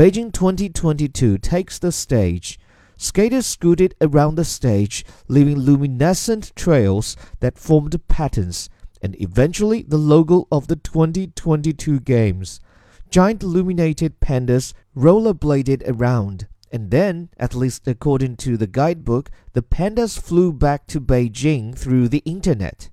Beijing 2022 takes the stage. Skaters scooted around the stage, leaving luminescent trails that formed patterns, and eventually the logo of the 2022 Games. Giant illuminated pandas rollerbladed around, and then, at least according to the guidebook, the pandas flew back to Beijing through the internet.